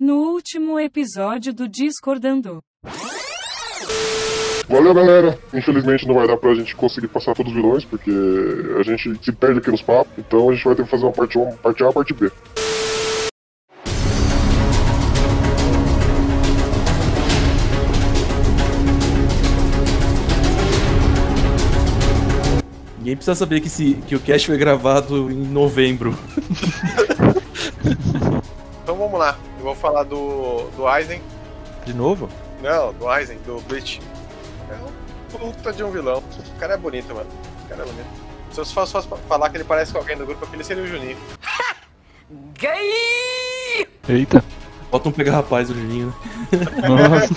No último episódio do Discordando. Valeu, galera. Infelizmente não vai dar pra gente conseguir passar todos os vilões, porque a gente se perde aqui nos papos. Então a gente vai ter que fazer uma parte 1, parte A e parte B. Ninguém precisa saber que, esse, que o cast foi gravado em novembro. Então vamos lá. Eu vou falar do, do Aizen. De novo? Não, do Aizen, do Bleach. É um puta de um vilão. O cara é bonito, mano. O cara é bonito. Se eu fosse, falar que ele parece com alguém do grupo, aquele seria o Juninho. Eita. Bota um pega rapaz do Juninho. né? Nossa.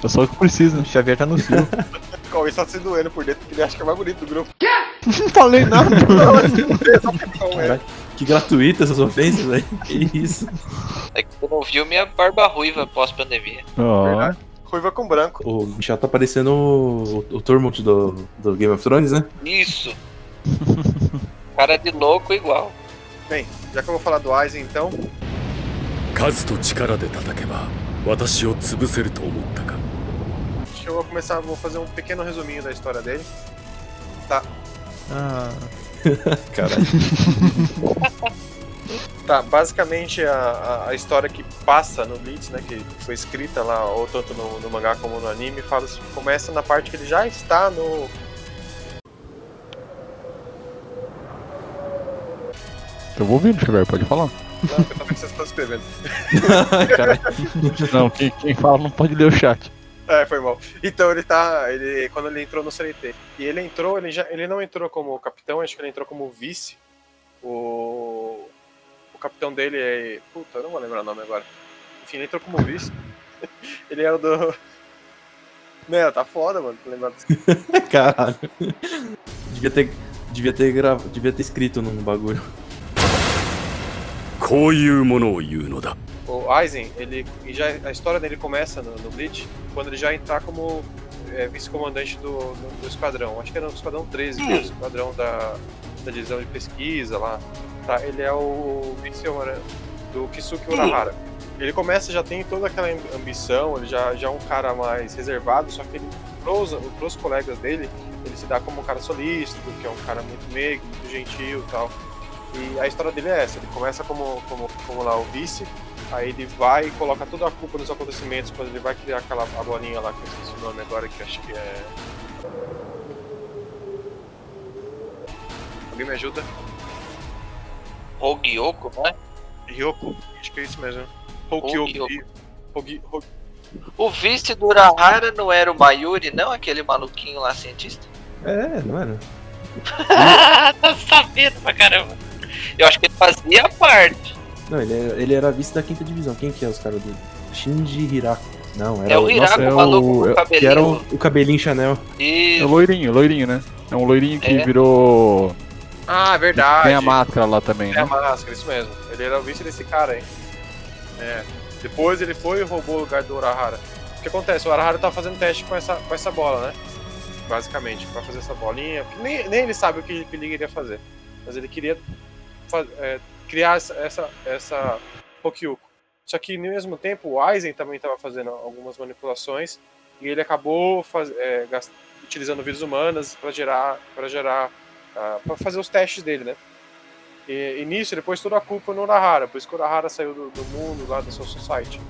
é só o que precisa. O Xavier tá no cio. O Cauê tá se doendo por dentro, porque ele acha que é mais bonito do grupo. Não falei nada. Cauê. Caralho, que gratuita essas ofensas, velho. Que isso. É que tu não viu minha barba ruiva pós-pandemia. Ó. Verdade. Ruiva com branco. O Michel tá parecendo o, o Tormund do, do Game of Thrones, né? Isso! Cara de louco igual. Bem, já que eu vou falar do Aizen, então, 数と力で叩けば私を潰せると思ったか acho que eu vou começar, vou fazer um pequeno resuminho da história dele. Tá, Ah, Caralho. Tá, basicamente a, a, história que passa no Blitz, né, que foi escrita lá, ou tanto no, no mangá como no anime, fala, começa na parte que ele já está no. eu vou ouvindo, Xavier, pode falar. Não, que eu vendo que vocês estão escrevendo. Não, quem, quem fala não pode ler o chat. É, foi mal. Então ele tá. Ele, quando ele entrou no CLT. E ele entrou, ele, já, ele não entrou como capitão, acho que ele entrou como vice. O. O capitão dele é. Puta, eu não vou lembrar o nome agora. Enfim, ele entrou como vice. ele era o do. Não, tá foda, mano. Tô lembrando desse Caralho. Devia ter, devia ter, grava, devia ter escrito num bagulho. O Aizen, ele já a história dele começa no, no Bleach quando ele já entrar como é, vice-comandante do, do, do esquadrão. Acho que era no esquadrão 13, que é o esquadrão da, da divisão de pesquisa lá. Tá, ele é o vice do Kisuke Urahara. Ele começa já tem toda aquela ambição, ele já, já é um cara mais reservado, só que ele pros, pros colegas dele, ele se dá como um cara solícito, que é um cara muito meigo, muito gentil e tal. E a história dele é essa, ele começa como, como, como lá o vice, Aí ele vai e coloca toda a culpa nos acontecimentos quando ele vai criar aquela a bolinha lá, que eu esqueci o nome agora, que acho que é. Alguém me ajuda? Hogyoko, né? Ryoko? Acho que é isso mesmo. Hogyoko. Hogyoko. O vice do Urahara não era o Mayuri, não? Aquele maluquinho lá, cientista? É, não era? tá sabendo pra caramba. Eu acho que ele fazia parte. Não, ele era, ele era vice da quinta divisão. Quem que é os caras dele? Shinji Hirako. Não, era É o Hirako, é o maluco o- com o é- Que era o, cabelinho. o cabelinho Chanel. É o Isso. loirinho, loirinho, né? É um loirinho que É. virou. Ah, verdade. Tem a máscara lá também, Tem a né? máscara, isso mesmo. Ele era o vice desse cara aí. É. Depois ele foi e roubou o lugar do Urahara. O que acontece? O Urahara tá fazendo teste com essa, com essa bola, né? Basicamente, pra fazer essa bolinha. Nem, nem ele sabe o que, que ele queria fazer. Mas ele queria é, criar essa, essa, essa. Só que, no mesmo tempo, o Aizen também estava fazendo algumas manipulações. E ele acabou faz, é, gas- utilizando vidas humanas para gerar, pra gerar para fazer os testes dele, né? E, e nisso ele pôs toda a culpa no Urahara, por isso que o Urahara saiu do, do mundo lá da Soul Society.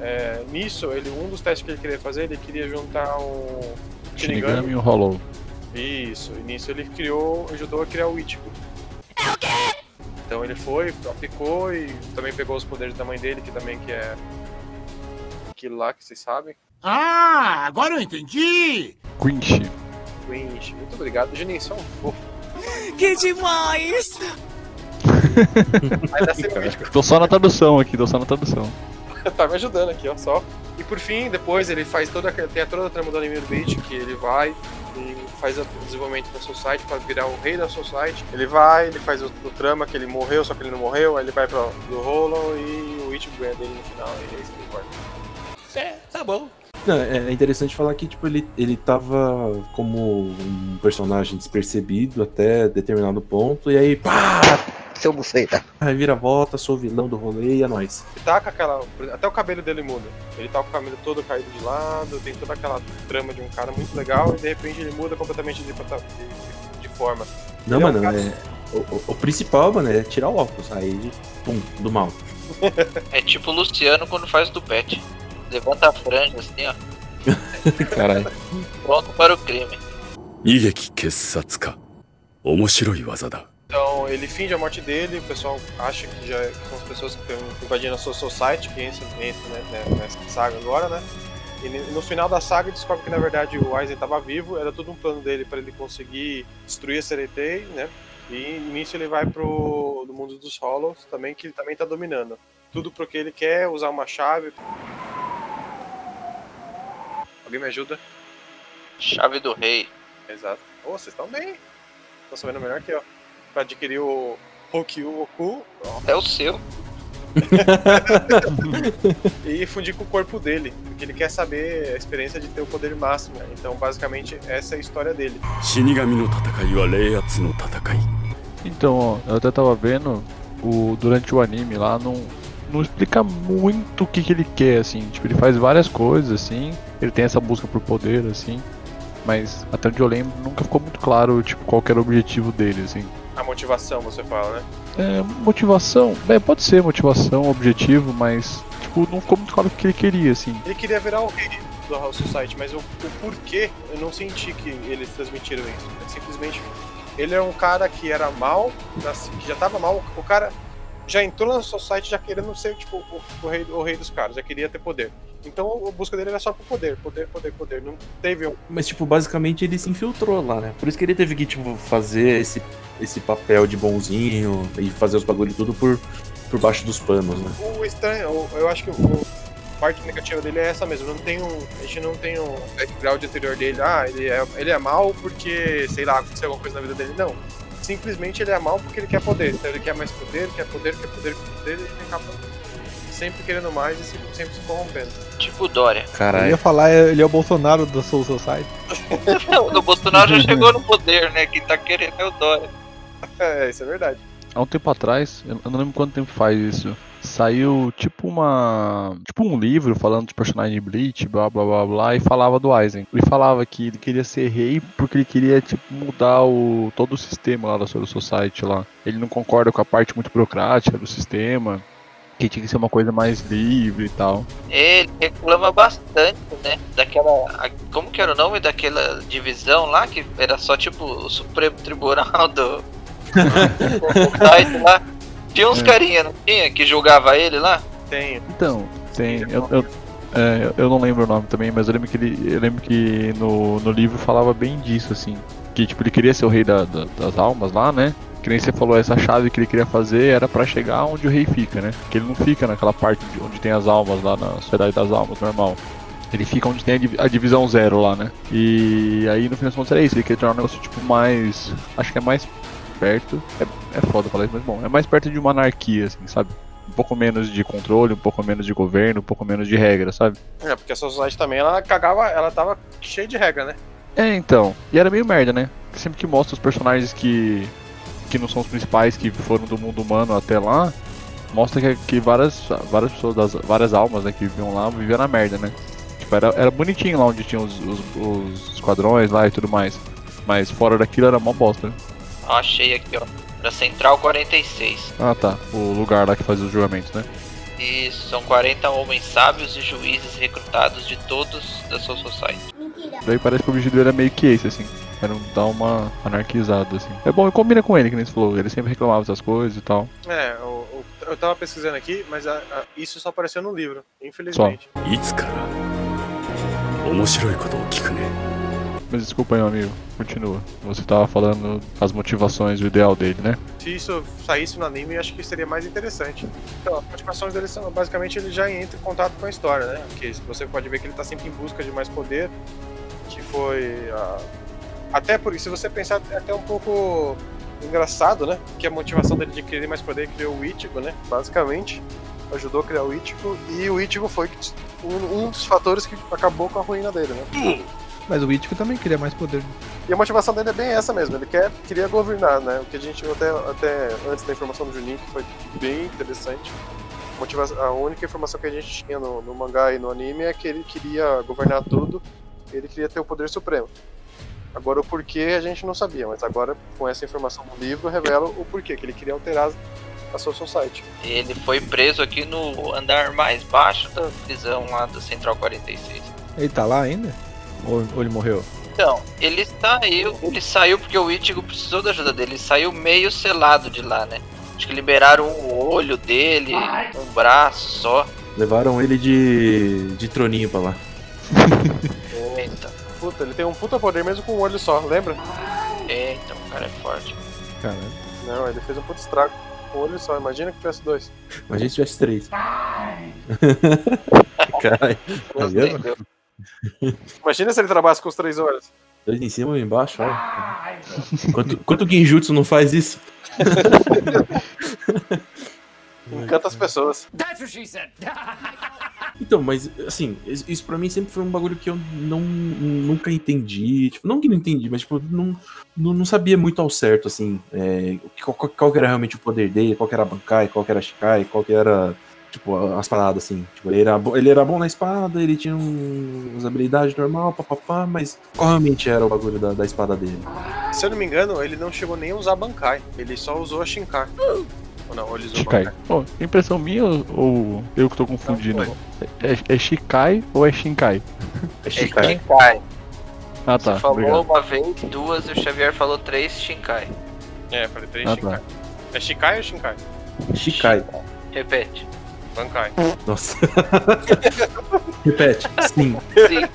É, nisso, ele, um dos testes que ele queria fazer, ele queria juntar um Shinigami e o Hollow. Isso, e nisso ele criou, ajudou a criar o Ichigo. Então ele foi, aplicou e também pegou os poderes da mãe dele, que também que é aquilo lá que vocês sabem. Ah, agora eu entendi! Quinch. Winch. Muito obrigado, Juninho, você é um fofo. Que demais! Dá mítico. Tô só na tradução aqui, tô só na tradução. tá me ajudando aqui, ó, só. E por fim, depois ele faz toda tem toda a trama do anime do Bleach, que ele vai e faz o desenvolvimento da Society para virar o rei da Society. Ele vai, ele faz o, o trama que ele morreu, só que ele não morreu, aí ele vai para do Hollow e o Ichigo ganha dele no final, e é isso que importa. tá bom. Não, é é interessante falar que tipo, ele, ele tava como um personagem despercebido até determinado ponto, e aí, pá! seu buceta. Aí vira volta, sou vilão do rolê e é nóis. Ele tá com aquela. Até o cabelo dele muda. Ele tá com o cabelo todo caído de lado, tem toda aquela trama de um cara muito legal e de repente ele muda completamente de, de, de forma. Não, Ele é um mano, cara- é, o, o- o principal, mano, é tirar o óculos. Aí, pum, do mal. É tipo o Luciano quando faz do pet. Levanta a franja assim, ó. Caralho. Pronto para o crime. 悲劇傑殺か面白い技だ Então ele finge a morte dele, o pessoal acha que já são as pessoas que estão invadindo a sua society, que entra, entra né, né, nessa saga agora, né? E no final da saga descobre que na verdade o Aizen estava vivo, era todo um plano dele para ele conseguir destruir a Seretei, né? E nisso ele vai pro do mundo dos Hollows também, que ele também tá dominando. Tudo porque ele quer usar uma chave. Alguém me ajuda? Chave do rei. Exato. Ô, vocês estão bem. Estão sabendo melhor que eu pra adquirir o Hokyu Oku. É o seu. e fundir com o corpo dele, porque ele quer saber a experiência de ter o poder máximo. Então, basicamente, essa é a história dele. Shinigami no Reiatsu no Então, ó, eu até tava vendo o, durante o anime lá, não, não explica muito o que, que ele quer, assim. Tipo, ele faz várias coisas, assim. Ele tem essa busca por poder, assim. Mas até onde eu lembro, nunca ficou muito claro, tipo, qual era o objetivo dele, assim. A motivação, você fala, né? É, motivação, é, pode ser motivação, objetivo, mas, tipo, não ficou muito claro o que ele queria, assim. Ele queria virar o rei do House Society, mas o, o porquê, eu não senti que eles transmitiram isso. É simplesmente, ele é um cara que era mal, assim, que já tava mal. O cara já entrou na Society já querendo ser, tipo, o, o rei, o rei dos caras, já queria ter poder. Então a busca dele era só por poder, poder, poder, poder. Não teve um. Mas, tipo, basicamente ele se infiltrou lá, né? Por isso que ele teve que, tipo, fazer esse, esse papel de bonzinho e fazer os bagulho tudo por, por baixo dos panos, né? O estranho, eu acho que o, parte negativa dele é essa mesmo. Não tem um, a gente não tem um background anterior dele. Ah, ele é, ele é mal porque, sei lá, aconteceu alguma coisa na vida dele. Não. Simplesmente ele é mal porque ele quer poder. Então ele quer mais poder, quer poder, quer poder, quer poder, e ele acaba sempre querendo mais e sempre, sempre se corrompendo. Tipo o Dória. Eu Caralho. ia falar, é- ele é o Bolsonaro da Soul Society. o Bolsonaro já chegou no poder, né? Quem tá querendo é o Dória. É, isso é verdade. Há um tempo atrás, eu não lembro quanto tempo faz isso. Saiu tipo uma. Tipo um livro falando de personagem de Bleach, blá blá blá blá, e falava do Aizen. Ele falava que ele queria ser rei porque ele queria, tipo, mudar o, todo o sistema lá da Soul Society lá. Ele não concorda com a parte muito burocrática do sistema, que tinha que ser uma coisa mais livre e tal. Ele reclama bastante, né? Daquela. Como que era o nome daquela divisão lá? Que era só tipo o Supremo Tribunal do. site lá. Tinha uns É. carinha, não tinha? Que julgava ele lá? Tenho. Então, tem. Eu, eu, é, eu- não lembro o nome também, mas eu lembro que ele. Eu lembro que no, no livro falava bem disso, assim. Que tipo, ele queria ser o rei da- da- das almas lá, né? Que nem você falou, essa chave que ele queria fazer era pra chegar onde o rei fica, né? Que ele não fica naquela parte de onde tem as almas lá na Sociedade das Almas, normal. Ele fica onde tem a divisão zero lá, né? E aí no final das contas era isso, ele queria tornar um negócio tipo mais. Acho que é mais perto. É, é foda falar isso, mas bom, é mais perto de uma anarquia, assim, sabe? Um pouco menos de controle, um pouco menos de governo, um pouco menos de regra, sabe? É, porque a Society também, ela cagava, ela tava cheia de regra, né? É, então. E era meio merda, né? Sempre que mostra os personagens que. que não são os principais, que foram do mundo humano até lá, mostra que, que várias, várias pessoas, das, várias almas né, que viviam lá, viviam na merda, né? Tipo, era, era bonitinho lá onde tinha os, os, os esquadrões lá e tudo mais. Mas fora daquilo era mó bosta, né? Achei aqui, ó. Pra Central 46. Ah tá, o lugar lá que faz os julgamentos, né? E são 40 homens sábios e juízes recrutados de todos da Soul Society. Daí parece que o objetivo dele era meio que esse, assim. Era um- dar uma anarquizada, assim. É bom, e combina com ele, que nem você falou. Ele sempre reclamava dessas coisas e tal. É, o- o- eu tava pesquisando aqui, mas a- a- isso só apareceu no livro, infelizmente. い Mas desculpa aí, meu amigo. Continua. Você tava falando as motivações, o ideal dele, né? Se isso saísse no anime, acho que seria mais interessante. Então, as motivações dele são basicamente ele já entra em contato com a história, né? Porque você pode ver que ele tá sempre em busca de mais poder, que foi a- até por isso, se você pensar é até um pouco engraçado, né? Que a motivação dele de querer mais poder criou o Ichigo, né? Basicamente, ajudou a criar o Ichigo e o Ichigo foi um, um dos fatores que acabou com a ruína dele, né? Mas o Ichigo também queria mais poder. E a motivação dele é bem essa mesmo, ele quer, queria governar, né? O que a gente viu até, até antes da informação do Juninho, que foi bem interessante. Motiva- a única informação que a gente tinha no, no mangá e no anime é que ele queria governar tudo, ele queria ter o poder supremo. Agora o porquê a gente não sabia, mas agora com essa informação no livro revela o porquê, que ele queria alterar a sua society. Ele foi preso aqui no andar mais baixo da prisão lá do Central 46. Ele tá lá ainda? Ou, ou ele morreu? Então, ele saiu, ele saiu porque o Ichigo precisou da ajuda dele, ele saiu meio selado de lá, né? Acho que liberaram o olho dele, um braço só. Levaram ele de, de troninho pra lá. Eita, Puta, ele tem um puta poder mesmo com um olho só, lembra? eita, o cara é forte. Caralho. Não, ele fez um puta estrago com um olho só, imagina que tivesse dois. Imagina se tivesse três. Caralho. Tá vendo? Imagina se ele trabalhasse com os três olhos. Dois em cima e embaixo, olha. Quanto, quanto Genjutsu não faz isso? Encanta as pessoas. That's what she said. Então, mas assim, isso pra mim sempre foi um bagulho que eu não nunca entendi. Tipo, não que não entendi, mas tipo, não, não, não sabia muito ao certo, assim, é, qual, qual, qual que era realmente o poder dele, qual que era a Bankai, qual que era a Shikai, qual que era, tipo, as paradas, assim. Tipo, ele era, ele era bom na espada, ele tinha um, umas habilidades normal, papapá, mas qual realmente era o bagulho da, da espada dele? Se eu não me engano, ele não chegou nem a usar Bankai, ele só usou a Shinkai. Ou não, ele usou Shikai. Bankai. Pô, impressão minha ou- eu que tô confundindo? É, é Shikai ou é Shinkai? É É Shikai. Shinkai. Ah tá, Você falou obrigado. uma vez, duas, e o Xavier falou três Shinkai. É, falei três Ah, Shinkai. tá. É Shikai ou Shinkai? Shikai. Repete. Bankai. Nossa. Repete. Sim. Sim,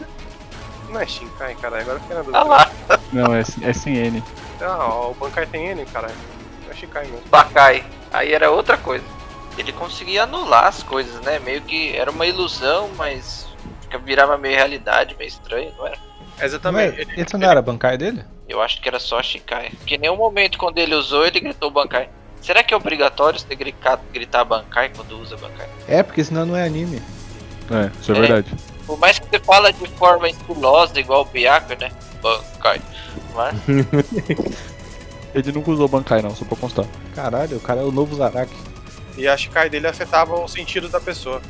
Não é Shinkai, cara, agora eu fiquei na dúvida. tá lá. Não, é, é sem N. Ah, o Bankai tem N, caralho. É Shinkai mesmo. Bakai. Aí era outra coisa. Ele conseguia anular as coisas, né? Meio que era uma ilusão, mas fica- virava meio realidade, meio estranho, não era? Exatamente. Ele, esse não era a bancária dele? Eu acho que era só Shikai. Porque em nenhum momento quando ele usou, ele gritou Bankai. Será que é obrigatório você gritar, gritar Bankai quando usa Bankai? É, porque senão não é anime. É, isso é, É. verdade. Por mais que você fala de forma estilosa, igual o Byakuya, né? Bankai. Mas Ele nunca usou Bankai não, só pra constar. Caralho, o cara é o novo Zaraki. E a Shikai dele afetava os sentidos da pessoa.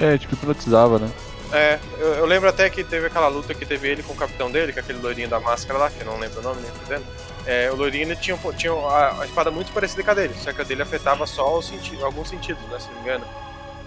É, tipo, hipnotizava, né? É, eu, eu lembro até que teve aquela luta que teve ele com o capitão dele, que é aquele loirinho da máscara lá, que eu não lembro o nome nem fazendo. É, o loirinho ele tinha, um tinha a, a espada muito parecida com a dele, só que a dele afetava só os senti alguns sentidos, né? Se não me engano.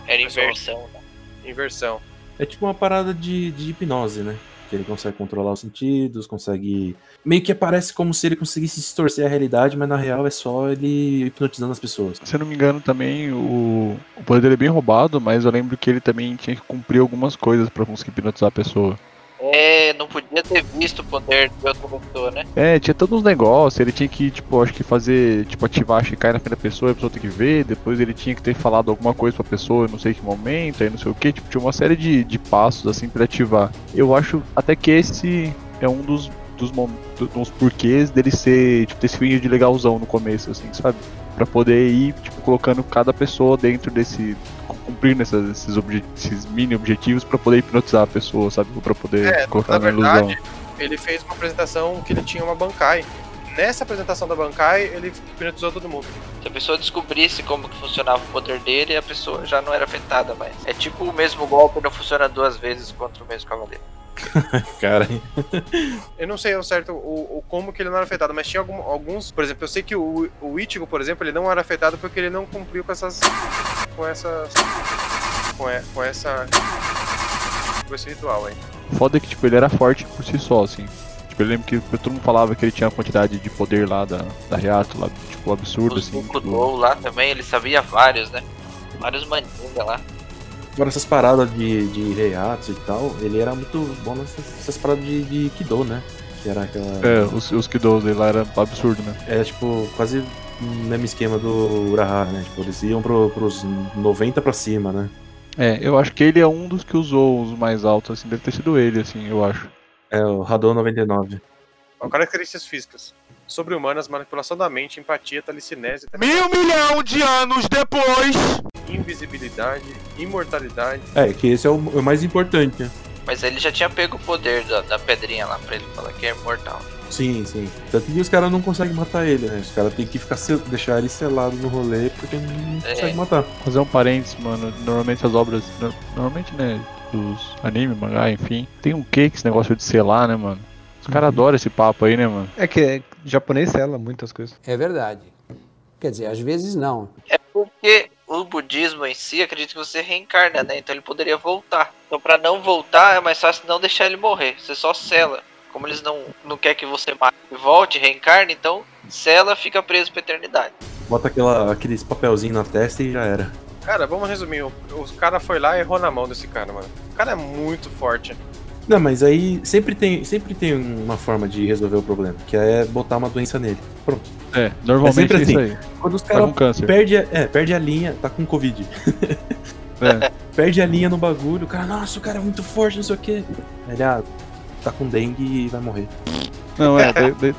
era inversão, né? Inversão. É tipo uma parada de, de hipnose, né? Que ele consegue controlar os sentidos, consegue. Meio que parece como se ele conseguisse distorcer a realidade, mas na real é só ele hipnotizando as pessoas. Se eu não me engano também, o, o poder dele é bem roubado, mas eu lembro que ele também tinha que cumprir algumas coisas pra conseguir hipnotizar a pessoa. É, não podia ter visto o poder de outra pessoa, né? É, tinha todos uns negócios, ele tinha que, tipo, acho que fazer, tipo, ativar a Shikai na frente da pessoa, a pessoa tem que ver, depois ele tinha que ter falado alguma coisa pra pessoa, não sei que momento, aí não sei o que, tipo, tinha uma série de, de passos, assim, pra ativar. Eu acho até que esse é um dos, dos, dos porquês dele ser, tipo, ter esse fim de legalzão no começo, assim, sabe? Pra poder ir, tipo, colocando cada pessoa dentro desse. Cumprindo essas- esses, esses mini objetivos pra poder hipnotizar a pessoa, sabe? Pra poder É, colocar na na ilusão. verdade, ele fez uma apresentação que ele tinha uma Bankai. Nessa apresentação da Bankai, ele hipnotizou todo mundo. Se a pessoa descobrisse como que funcionava o poder dele, a pessoa já não era afetada mais. É tipo o mesmo golpe não funciona duas vezes contra o mesmo cavaleiro. Cara, Eu não sei ao certo o, o como que ele não era afetado, mas tinha algum- alguns. Por exemplo, eu sei que o, o Ichigo, por exemplo, ele não era afetado porque ele não cumpriu com essas. com essas. com, e- com essa. com esse ritual aí. Foda é que, tipo, ele era forte por si só, assim. Tipo, eu lembro que todo mundo falava que ele tinha uma quantidade de poder lá da, da Reato, lá, tipo, absurdo, Os assim. Tipo, Bukudou lá também, ele sabia vários, né? Vários mandinga lá. Fora essas paradas de, de Reiatsu e tal, ele era muito bom nessas, nessas paradas de, de Kido, né? Que era aquela. é, os, os Kidos dele lá era absurdo, né? Era tipo quase o mesmo esquema do Urahara, né? Tipo, eles iam pro, pros 90 pra cima, né? É, eu acho que ele é um dos que usou os mais altos, assim, deve ter sido ele, assim, eu acho. É o Hadou 99. Ó, características físicas. Sobre-humanas, manipulação da mente, empatia, telecinese, Mil milhão de anos depois. invisibilidade, imortalidade. É, que esse é o, o mais importante, né? Mas ele já tinha pego o poder da, da pedrinha lá pra ele falar que é imortal. Sim, sim. Tanto que os caras não conseguem matar ele, né? Os caras têm que ficar sel- deixar ele selado no rolê porque não É. consegue matar. Fazer um parênteses, mano. Normalmente as obras. no- Normalmente, né? Dos anime, mangá, enfim. Tem um que esse negócio de selar, né, mano? Os caras adoram esse papo aí, né, mano? É que é, japonês sela muitas coisas. É verdade. Quer dizer, às vezes não. É porque o budismo em si, acredito que você reencarna, né? Então ele poderia voltar. Então pra não voltar, é mais fácil não deixar ele morrer. Você só sela. Como eles não, não quer que você mate e volte, reencarne, então sela, fica preso pra eternidade. Bota aquela, aqueles papelzinhos na testa e já era. Cara, vamos resumir. O, o cara foi lá e errou na mão desse cara, mano. O cara é muito forte. Não, mas aí sempre tem, sempre tem uma forma de resolver o problema, que é botar uma doença nele. Pronto. É, normalmente sempre é isso assim. aí. Quando os Tá caras câncer. perde, a- é, perde a linha, tá com Covid. É. Perde a linha no bagulho, o cara, nossa, o cara é muito forte, não sei o quê. Ele, ah, tá com dengue e vai morrer. Não, é. daí- Aí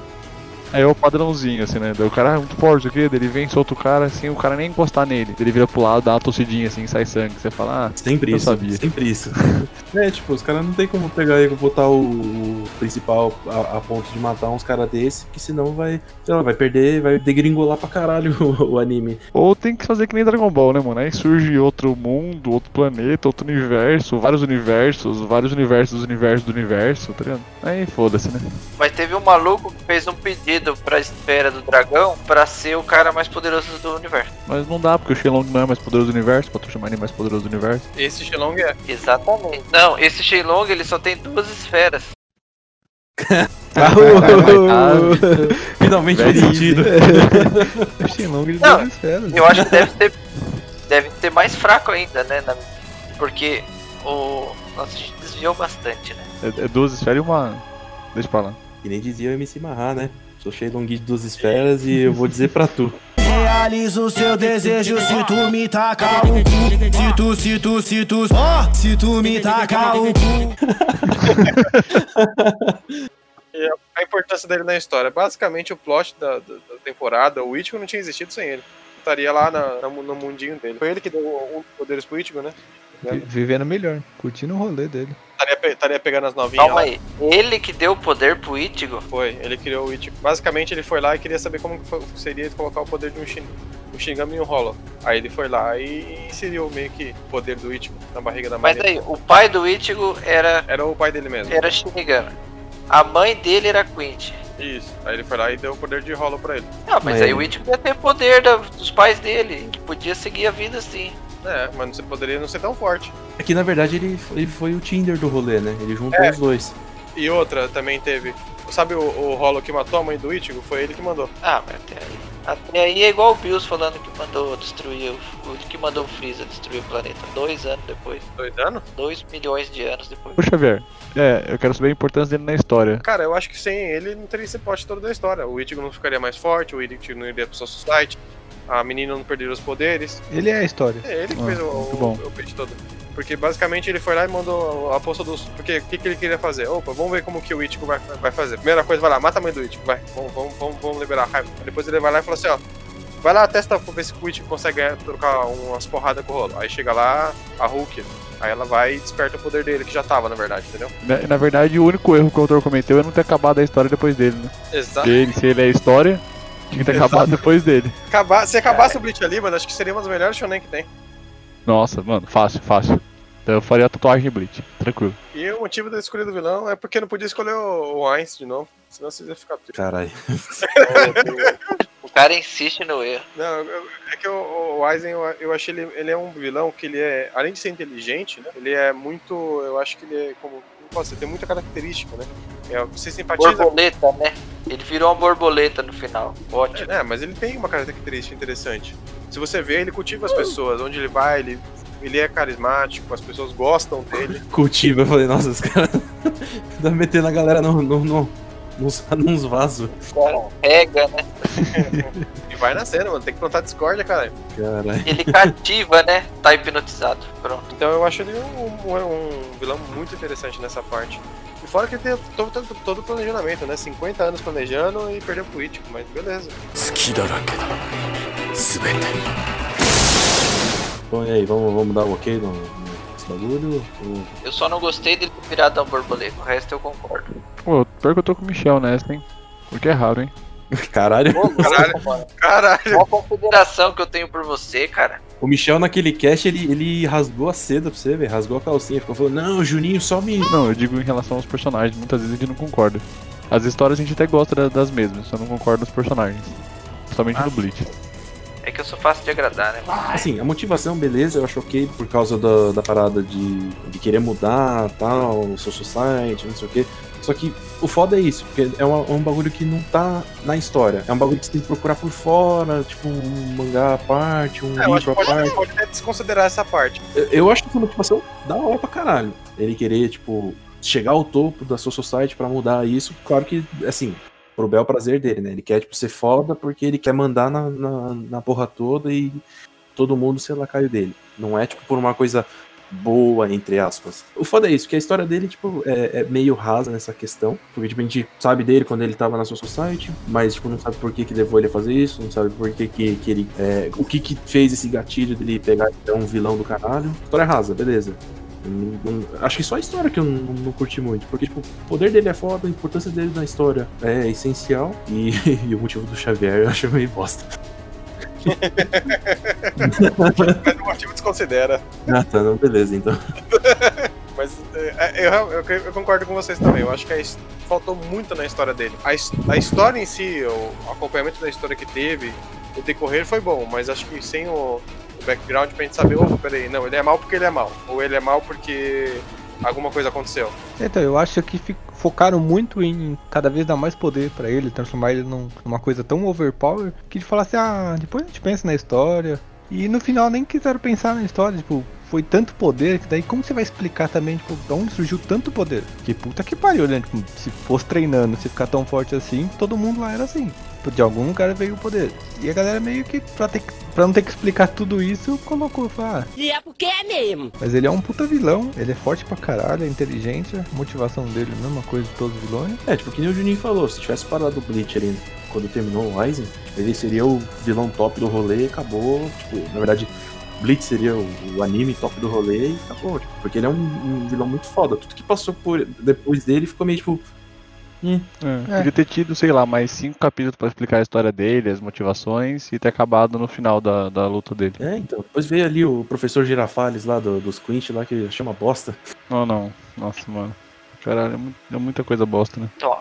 é o padrãozinho, assim, né? Daí o cara é muito forte, o quê? Daí ele vem, solta o cara, assim, o cara nem encostar nele. Daí Ele vira pro lado, dá uma tossidinha, assim, sai sangue. Você fala, ah, Sempre eu isso, sabia. sempre isso. é, tipo, os caras não tem como pegar e botar o, o principal a, a ponto de matar uns caras desse, que senão vai, sei lá, vai perder, vai degringolar pra caralho o, o anime. Ou tem que fazer que nem Dragon Ball, né, mano? Aí surge outro mundo, outro planeta, outro universo, vários universos, vários universos dos universos do universo, tá ligado? Aí foda-se, né? Mas teve um maluco que fez um pedido pra esfera do dragão pra ser o cara mais poderoso do universo. Mas não dá, porque o Shenlong não é mais poderoso do universo, pra tu chamar ele mais poderoso do universo. Esse Shenlong é. Exatamente. Não, esse Shenlong ele só tem duas esferas. Finalmente fez sentido. O Shenlong ele Não, deu esferas. Eu acho que deve ter, deve ter mais fraco ainda, né? na- porque o. Nossa, a gente desviou bastante, né? É, é duas esferas e uma. Deixa pra lá. E nem dizia o MC Marra, né? Sou cheio de um guide de duas esferas e eu vou dizer pra tu. Realiza o seu desejo se tu me tacar o cu. Se tu, se tu, se tu, ó, se tu me tacar o cu. E a- a importância dele na história. Basicamente, o plot da, da- da temporada, o Ichigo não tinha existido sem ele. Estaria lá na- na- no mundinho dele. Foi ele que deu um poderes pro Ichigo, né? Vi- Vivendo melhor, curtindo o rolê dele. Estaria, pe- estaria pegando as novinhas Calma lá. aí. Ele que deu o poder pro Ichigo? Foi, ele criou o Ichigo. Basicamente, ele foi lá e queria saber como que foi- seria colocar o poder de um, Shin, um Shinigami e um Hollow. Aí ele foi lá e inseriu meio que o poder do Ichigo na barriga da Mas Maria. daí, o pai do Ichigo era, Era o pai dele mesmo. era Shinigami. A mãe dele era Quint. Isso. Aí ele foi lá e deu o poder de Hollow pra ele. Não, mas Mas aí ele- o Ichigo ia ter poder da- dos pais dele. Que podia seguir a vida assim. É, mas você poderia não ser tão forte. É que na verdade ele, foi- ele foi o Tinder do rolê, né? Ele juntou É. os dois. E outra também teve. Sabe o, o Hollow que matou a mãe do Ichigo? Foi ele que mandou. Ah, mas até aí. Até aí é igual o Bills falando que mandou destruir o. que mandou o Freeza destruir o planeta. Dois anos depois. Dois anos? Dois milhões de anos depois. Ô Xavier, é, eu quero saber a importância dele na história. Cara, eu acho que sem ele não teria esse plot todo da história. O Ichigo não ficaria mais forte, o Ichigo não iria pro seu society, a menina não perderia os poderes. Ele é a história. É ele que Ah, fez o, o, bom. o pitch todo. Porque basicamente ele foi lá e mandou a poça dos. Porque o que, que ele queria fazer? Opa, vamos ver como que o Ichigo vai, vai fazer. Primeira coisa, vai lá, mata a mãe do Ichigo, vai. Vamos, vamos, vamos, vamos liberar a raiva. Depois ele vai lá e fala assim, ó. Vai lá, testa pra ver se o Ichigo consegue ganhar- trocar umas porradas com o rolo. Aí chega lá, a Hulk. Aí ela vai e desperta o poder dele, que já tava, na verdade, entendeu? Na, na verdade, o único erro que o autor cometeu é não ter acabado a história depois dele, né? Exato. Porque ele, se ele é a história, tinha que ter Exato. acabado depois dele. Acabar, se acabasse o Bleach ali, mano, acho que seria uma das melhores shonen que tem. Nossa, mano, fácil, fácil. Então eu faria a tatuagem de Bleach, tranquilo. E o motivo da escolha do vilão é porque não podia escolher o Ainz de novo, senão vocês iam ficar tristes. Caralho. O cara insiste no erro. Não, é que o, o Aizen, eu achei ele, ele é um vilão que ele é, além de ser inteligente, né, ele é muito, eu acho que ele é, como, dizer, tem muita característica, né? É, você simpatiza... Borboleta, né? Ele virou uma borboleta no final. Ótimo. É, mas ele tem uma característica interessante. Se você vê, ele cultiva as pessoas, onde ele vai, ele, ele é carismático, as pessoas gostam dele. Cultiva, eu falei, nossa, os caras tá metendo a galera no, no, no, nos, nos vasos. Pega, né? e vai nascendo, mano. Tem que plantar discórdia, caralho. Caralho. Ele cativa, né? Tá hipnotizado. Pronto. Então eu acho ele um, um, um vilão muito interessante nessa parte. E fora que ele tem todo, todo, todo o planejamento, né? 50 anos planejando e perdeu o político, mas beleza. Bom, e aí, vamos, vamos dar um ok no, no, nesse bagulho? Ou... Eu só não gostei dele virar da borboleta, o resto eu concordo. Pô, pior que eu tô com o Michel nessa, hein? Porque é raro, hein? Caralho. Pô, Caralho, caralho. Qual consideração que eu tenho por você, cara? O Michel naquele cast, ele, ele rasgou a seda pra você, velho. Rasgou a calcinha. Ficou falando, não, Juninho, só me. Não, eu digo em relação aos personagens, muitas vezes a gente não concorda. As histórias a gente até gosta da- das mesmas, só não concorda nos personagens. Somente no Bleach. É que eu sou fácil de agradar, né? Assim, a motivação, beleza, eu acho ok por causa da, da parada de, de querer mudar, tal, o seu society, não sei o quê. Só que o foda é isso, porque é, uma- é um bagulho que não tá na história. É um bagulho que você tem que procurar por fora, tipo um mangá à parte, um É, livro que à pode, parte. pode até desconsiderar essa parte. Eu, eu acho essa motivação da hora pra caralho. Ele querer, tipo, chegar ao topo da sua society pra mudar isso, claro que, assim, pro bel prazer dele, né? Ele quer, tipo, ser foda porque ele quer mandar na, na, na porra toda e todo mundo ser lacaio dele. Não é, tipo, por uma coisa boa, entre aspas. O foda é isso, que a história dele, tipo, é, é meio rasa nessa questão. Porque, tipo, a gente sabe dele quando ele tava na sua society, mas, tipo, não sabe por que que levou ele a fazer isso, não sabe por que que, que ele... é, o que que fez esse gatilho dele pegar e ser um vilão do caralho. História rasa, beleza. Não- não- acho que só a história que eu não, não curti muito. Porque, tipo, o poder dele é foda, a importância dele na história é essencial. E, e o motivo do Xavier eu acho meio bosta. Mas o motivo desconsidera. Ah, tá, não, beleza, então. Mas é, eu, eu- eu concordo com vocês também. Eu acho que a faltou muito na história dele. A, a história em si, o acompanhamento da história que teve, o decorrer foi bom, mas acho que sem o background pra gente saber, opa, peraí, não, ele é mal porque ele é mal. Ou ele é mal porque alguma coisa aconteceu. Então, eu acho que focaram muito em cada vez dar mais poder pra ele, transformar ele num- numa coisa tão overpower, que de falar assim, ah, depois a gente pensa na história. E no final nem quiseram pensar na história, tipo, foi tanto poder que daí como você vai explicar também, tipo, de onde surgiu tanto poder? Que puta que pariu, né? Tipo, se fosse treinando, se ficar tão forte assim, todo mundo lá era assim. De algum lugar veio o poder. E a galera meio que, pra, ter, pra não ter que explicar tudo isso, colocou, falou, ah, E é porque é mesmo. mas ele é um puta vilão, ele é forte pra caralho, é inteligente, a motivação dele é a mesma coisa de todos os vilões. É, tipo, que nem o Juninho falou, se tivesse parado o Bleach ali quando terminou o Rising, tipo, ele seria o vilão top do rolê e acabou. Tipo, na verdade, Bleach seria o, o anime top do rolê e acabou. Tipo, porque ele é um, um vilão muito foda. Tudo que passou por depois dele ficou meio tipo. Hum, É, Podia ter tido, sei lá, mais cinco capítulos pra explicar a história dele, as motivações, e ter acabado no final da, da luta dele. É, então. Depois veio ali o professor Girafales lá do- dos Quinch lá, que chama bosta. Não, não. Nossa, mano. Caralho, é, é muita coisa bosta, né? Então,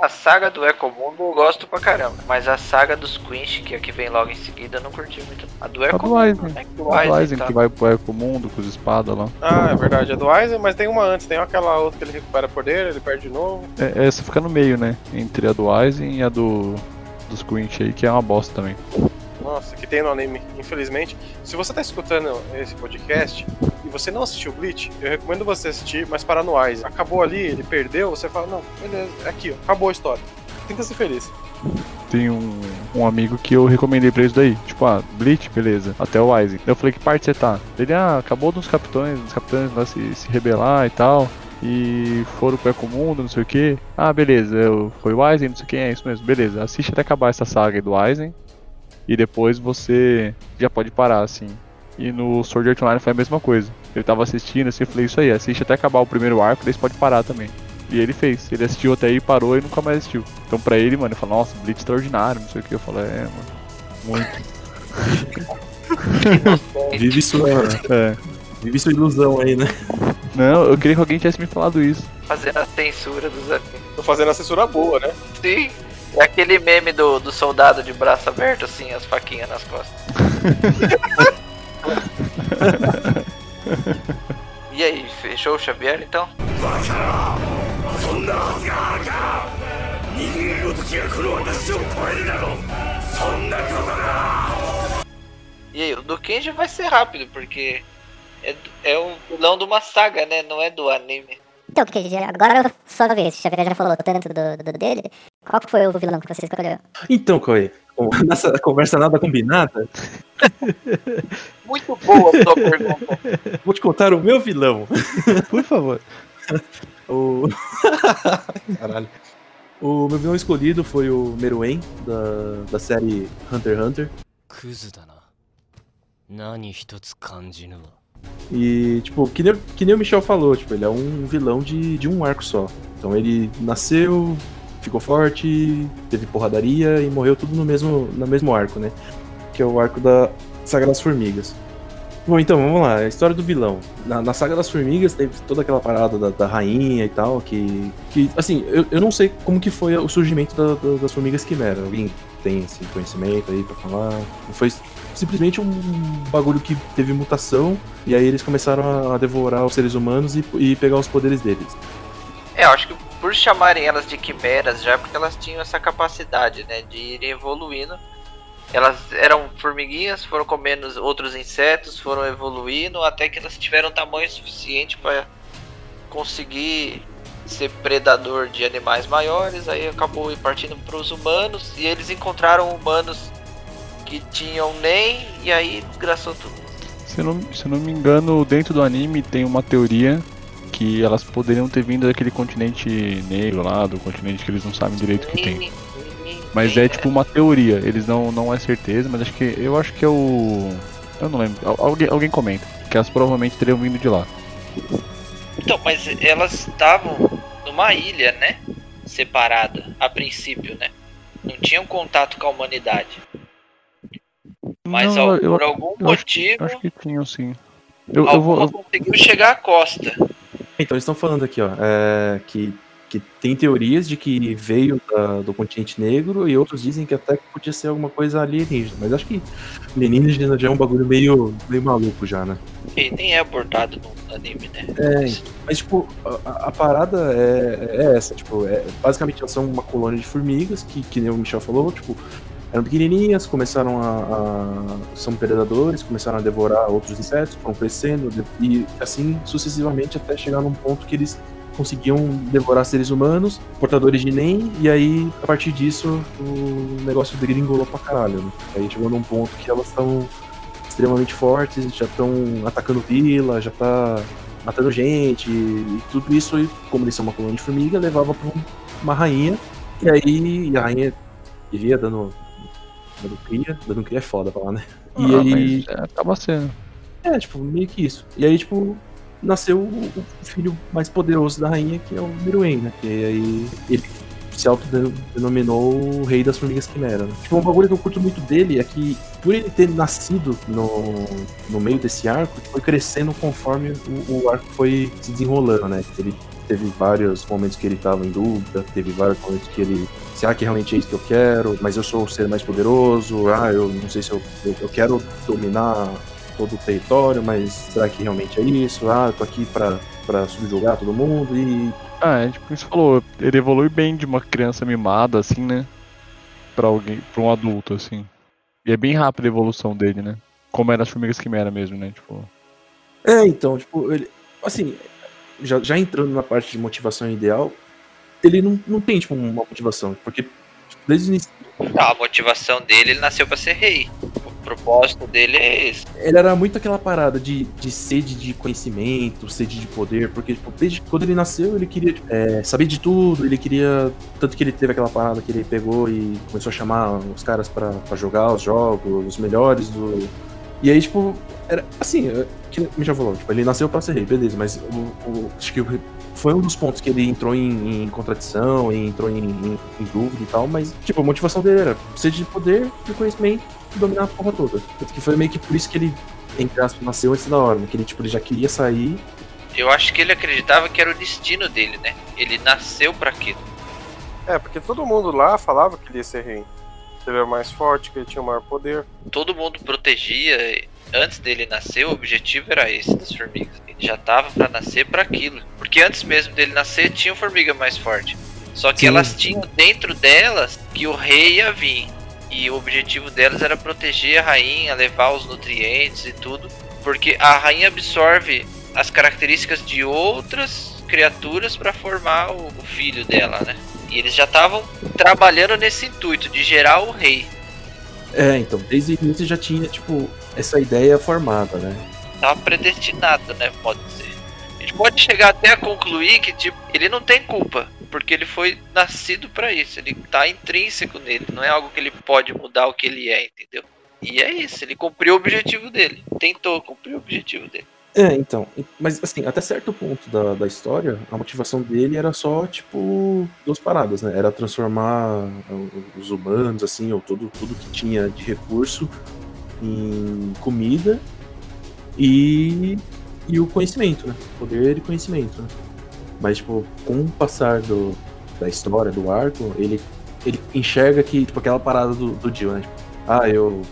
a, a saga do Ecomundo eu gosto pra caramba. Mas a saga dos Quinch, que é a que vem logo em seguida, eu não curti muito. A do A do Ecomundo, né? Do A do Aizen, Aizen tá. que vai pro Ecomundo com os espadas lá. Ah, é verdade, é do Aizen, mas tem uma antes, tem aquela outra que ele recupera poder, ele perde de novo. É, essa fica no meio, né? Entre a do Aizen e a do dos Quinch aí, que é uma bosta também. Nossa, que tem no anime, infelizmente. Se você tá escutando esse podcast e você não assistiu Bleach, eu recomendo você assistir, mas parar no Aizen. Acabou ali, ele perdeu, você fala, não, beleza, é aqui, ó, acabou a história. Tenta ser feliz. Tem um, um amigo que eu recomendei pra isso daí. Tipo, ah, Bleach, beleza, até o Aizen. Eu falei, que parte você tá? Ele, ah, acabou dos capitães, dos capitães lá se, se rebelar e tal. E foram pro Ecomundo, não sei o que. Ah, beleza, eu, foi o Aizen, não sei quem é isso mesmo. Beleza, assiste até acabar essa saga aí do Aizen. E depois você já pode parar, assim. E no Sword Art Online foi a mesma coisa. Ele tava assistindo, assim, eu falei, isso aí, assiste até acabar o primeiro arco, daí você pode parar também. E ele fez. Ele assistiu até aí, parou e nunca mais assistiu. Então pra ele, mano, ele falou, nossa, Bleach extraordinário, não sei o que. Eu falei, é, mano. Muito. Vive sua, É. vive sua ilusão aí, né? Não, eu queria que alguém tivesse me falado isso. Fazendo a censura dos animes. Tô fazendo a censura boa, né? Sim. É aquele meme do, do soldado de braço aberto, assim, as faquinhas nas costas. e aí, fechou o Xavier então? E aí, o do Kenji vai ser rápido, porque é, é um vilão de uma saga, né? Não é do anime. Então, que agora só vez, o Xavier já falou tanto do, do dele. Qual que foi o vilão que você escolheu? Então, Cauê, nessa conversa nada combinada, Muito boa a sua pergunta. vou te contar o meu vilão. Por favor. O. Caralho. O meu vilão escolhido foi o Meruem, da, da série Hunter x Hunter. クズだな何一つ感じぬわ E, tipo, que nem, que nem o Michel falou, tipo, ele é um vilão de, de um arco só. Então ele nasceu, ficou forte, teve porradaria e morreu tudo no mesmo, no mesmo arco, né? Que é o arco da Saga das Formigas. Bom, então, vamos lá. A história do vilão. Na, na Saga das Formigas teve toda aquela parada da, da rainha e tal, que... que assim, eu, eu não sei como que foi o surgimento da- da- das Formigas Quimera. Alguém tem esse conhecimento aí pra falar? Foi simplesmente um bagulho que teve mutação, e aí eles começaram a, devorar os seres humanos e, e pegar os poderes deles. É, eu acho que por chamarem elas de quimeras já é porque elas tinham essa capacidade, né, de irem evoluindo. Elas eram formiguinhas, foram comendo os outros insetos, foram evoluindo até que elas tiveram tamanho suficiente para conseguir ser predador de animais maiores. Aí acabou partindo para os humanos e eles encontraram humanos que tinham nem e aí desgraçou tudo. Se eu, não, se não me engano, dentro do anime tem uma teoria que elas poderiam ter vindo daquele continente negro lá, do continente que eles não sabem direito o que tem. Mas é tipo uma teoria, eles não, não é certeza, mas acho que. Eu acho que é o. Eu não lembro. Al- Alguém, alguém comenta. Que elas provavelmente teriam vindo de lá. Então, mas elas estavam numa ilha, né? Separada, a princípio, né? Não tinham contato com a humanidade. Mas Não, eu- por algum eu motivo, Acho que tinham sim. Eu, eu vou. conseguiu chegar à costa. Então, eles estão falando aqui, ó, é, que, que tem teorias de que veio da- do continente negro e outros dizem que até que podia ser alguma coisa alienígena. Mas acho que alienígena já é um bagulho meio, meio maluco já, né? E nem é abordado no anime, né? É, mas tipo, a, a parada é, é essa, tipo, é, basicamente elas são uma colônia de formigas que, que nem o Michel falou, tipo, eram pequenininhas, começaram a, a- são predadores, começaram a devorar outros insetos, foram crescendo e assim sucessivamente até chegar num ponto que eles conseguiam devorar seres humanos, portadores de NEM, e aí a partir disso o negócio degringolou pra caralho. Né? Aí chegou num ponto que elas estão extremamente fortes, já estão atacando vila, já tá matando gente, e tudo isso, e como eles são uma colônia de formiga, levava pra um- uma rainha, e aí a rainha iria dando, dando cria, dando cria é foda falar, né? E Ah, aí. mas, é, acaba sendo. É, tipo, meio que isso. E aí, tipo, nasceu o, filho mais poderoso da rainha, que é o Meruem, né? E aí ele se autodenominou o rei das formigas quimera. Né? Tipo, um bagulho que eu curto muito dele é que, por ele ter nascido no, no meio desse arco, foi crescendo conforme o, o arco foi se desenrolando, né? Ele teve vários momentos que ele tava em dúvida, teve vários momentos que ele. Será que realmente é isso que eu quero? Mas eu sou o ser mais poderoso. Ah, eu não sei se eu, eu, eu quero dominar todo o território, mas será que realmente é isso? Ah, eu tô aqui pra, pra subjugar todo mundo e. Ah, é tipo o que você falou, ele evolui bem de uma criança mimada, assim, né? Pra alguém, pra um adulto, assim. E é bem rápida a evolução dele, né? Como era as formigas quimera mesmo, né? Tipo. É, então, tipo, ele. Assim, já, já entrando na parte de motivação ideal, ele não, não tem, tipo, uma motivação. Porque desde o início. Não, a motivação dele, ele nasceu pra ser rei. O propósito dele é esse. Ele era muito aquela parada de, de sede de conhecimento, sede de poder, porque tipo, desde quando ele nasceu ele queria tipo, é, saber de tudo, ele queria. Tanto que ele teve aquela parada que ele pegou e começou a chamar os caras pra, pra jogar os jogos, os melhores do. E aí, tipo, era assim, que me já falou, tipo, ele nasceu pra ser rei, beleza, mas o, o- acho que o- foi um dos pontos que ele entrou em, em contradição, e entrou em, em- em dúvida e tal, mas, tipo, a motivação dele era sede de poder, de conhecimento e dominar a porra toda. Tanto que foi meio que por isso que ele, entre aspas, nasceu antes da hora, né? Que ele, tipo, ele já queria sair. Eu acho que ele acreditava que era o destino dele, né? Ele nasceu pra aquilo. É, porque todo mundo lá falava que ele ia ser rei. Ele era mais forte, que ele tinha o maior poder. Todo mundo protegia. Antes dele nascer, o objetivo era esse das formigas. Ele já tava pra nascer pra aquilo. Porque antes mesmo dele nascer, tinha formiga mais forte. Só que Sim. elas tinham dentro delas que o rei ia vir. E o objetivo delas era proteger a rainha, levar os nutrientes e tudo. Porque a rainha absorve as características de outras criaturas para formar o, o filho dela, né? E eles já estavam trabalhando nesse intuito de gerar o rei. É, então, desde o início já tinha, tipo, essa ideia formada, né? Tava predestinado, né? Pode dizer. A gente pode chegar até a concluir que, tipo, ele não tem culpa. Porque ele foi nascido pra isso. Ele tá intrínseco nele. Não é algo que ele pode mudar o que ele é, entendeu? E é isso. Ele cumpriu o objetivo dele. Tentou cumprir o objetivo dele. É, então. Mas, assim, até certo ponto da, da história, a motivação dele era só, tipo, duas paradas, né? Era transformar os humanos, assim, ou tudo, tudo que tinha de recurso em comida e, e o conhecimento, né? Poder e conhecimento, né? Mas, tipo, com o passar do, da história, do arco, ele, ele enxerga que, tipo, aquela parada do, do Jill, né? Tipo, ah, eu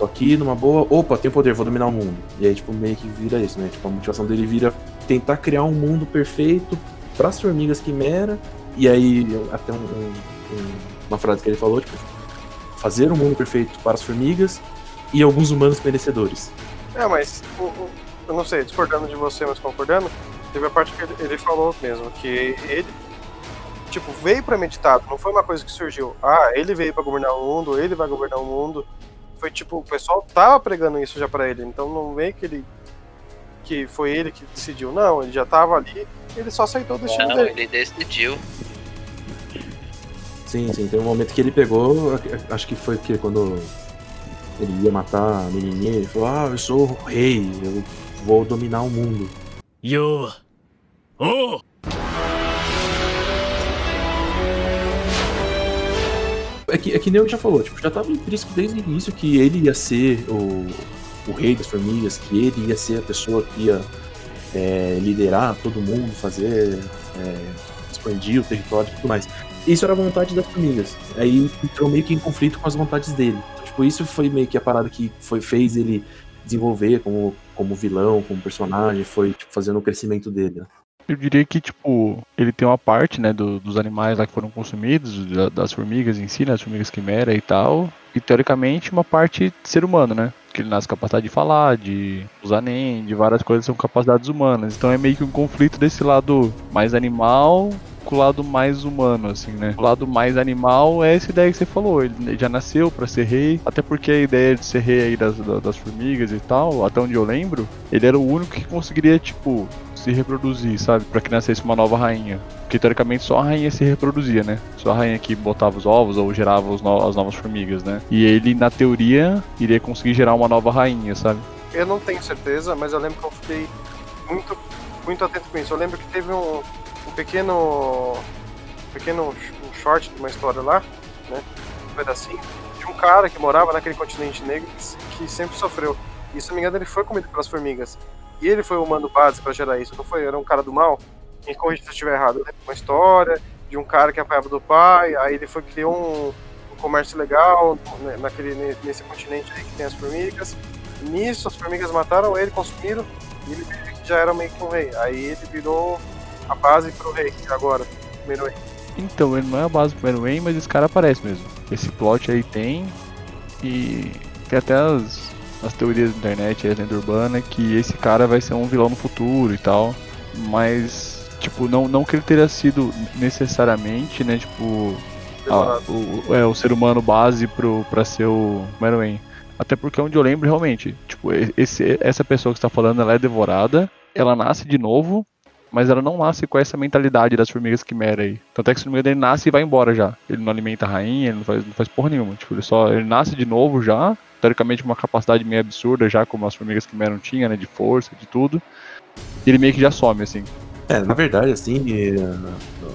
tô aqui numa boa, opa, tenho poder, vou dominar o mundo. E aí, tipo, meio que vira isso, né? Tipo, a motivação dele vira tentar criar um mundo perfeito para as formigas quimera. E aí, até um, um, uma frase que ele falou, tipo, fazer um mundo perfeito para as formigas e alguns humanos merecedores. É, mas eu não sei, discordando de você, mas concordando, teve a parte que ele, ele falou mesmo, que ele tipo, veio premeditado, não foi uma coisa que surgiu. Ah, ele veio para governar o mundo, ele vai governar o mundo foi tipo, o pessoal tava pregando isso já para ele, então não vem que ele que foi ele que decidiu, não, ele já tava ali, ele só aceitou o destino não, dele. ele decidiu. Sim, sim, tem um momento que ele pegou, acho que foi que quando ele ia matar a menininha, ele falou: "Ah, eu sou o rei, eu vou dominar o mundo". Yo. Oh! É que, é que nem eu já falou, tipo, já tava intrínseco desde o início que ele ia ser o, o rei das formigas, que ele ia ser a pessoa que ia é, liderar todo mundo, fazer. É, expandir o território e tudo mais. Isso era a vontade das formigas. Aí entrou meio que em conflito com as vontades dele. Então, tipo, isso foi meio que a parada que foi, fez ele desenvolver como, como vilão, como personagem, foi tipo, fazendo o crescimento dele. Né? Eu diria que, tipo, ele tem uma parte, né, do, dos animais lá que foram consumidos, da, das formigas em si, né, as formigas quimera e tal, e teoricamente uma parte de ser humano, né? Que ele nasce capacidade de falar, de usar nem, de várias coisas são capacidades humanas. Então é meio que um conflito desse lado mais animal o lado mais humano, assim, né? O lado mais animal é essa ideia que você falou. Ele já nasceu para ser rei, até porque a ideia de ser rei aí das, das formigas e tal, até onde eu lembro, ele era o único que conseguiria, tipo, se reproduzir, sabe? Para que nascesse uma nova rainha. Porque teoricamente só a rainha se reproduzia, né? Só a rainha que botava os ovos ou gerava no as novas formigas, né? E ele, na teoria, iria conseguir gerar uma nova rainha, sabe? Eu não tenho certeza, mas eu lembro que eu fiquei muito, muito atento com isso. Eu lembro que teve um, um pequeno. Um pequeno um short de uma história lá, né? Um pedacinho, de um cara que morava naquele continente negro que, que sempre sofreu. E se não me engano, ele foi comido pelas formigas. E ele foi o mando base para gerar isso, não foi? Era um cara do mal? Me corrija se eu estiver errado. Uma história de um cara que apanhava do pai, aí ele foi criou um, um comércio legal né, naquele, nesse continente aí que tem as formigas. Nisso, as formigas mataram ele, consumiram, e ele já era meio que um rei. Aí ele virou a base pro rei, agora, primeiro rei. Então, ele não é a base pro primeiro rei, mas esse cara aparece mesmo. Esse plot aí tem, e tem até as as teorias da internet, a lenda urbana, que esse cara vai ser um vilão no futuro e tal. Mas, tipo, não, não que ele teria sido necessariamente, né, tipo, o, é, o ser humano base pro, pra ser o Meruem. Até porque onde eu lembro realmente, tipo, esse, essa pessoa que está falando, ela é devorada, ela nasce de novo, mas ela não nasce com essa mentalidade das formigas quimera aí. Tanto é que se não me engano, ele nasce e vai embora já. Ele não alimenta a rainha, ele não faz, não faz porra nenhuma. Tipo, ele só ele nasce de novo já, teoricamente uma capacidade meio absurda, já como as formigas que não tinha, né, de força, de tudo. E ele meio que já some, assim. É, na verdade, assim,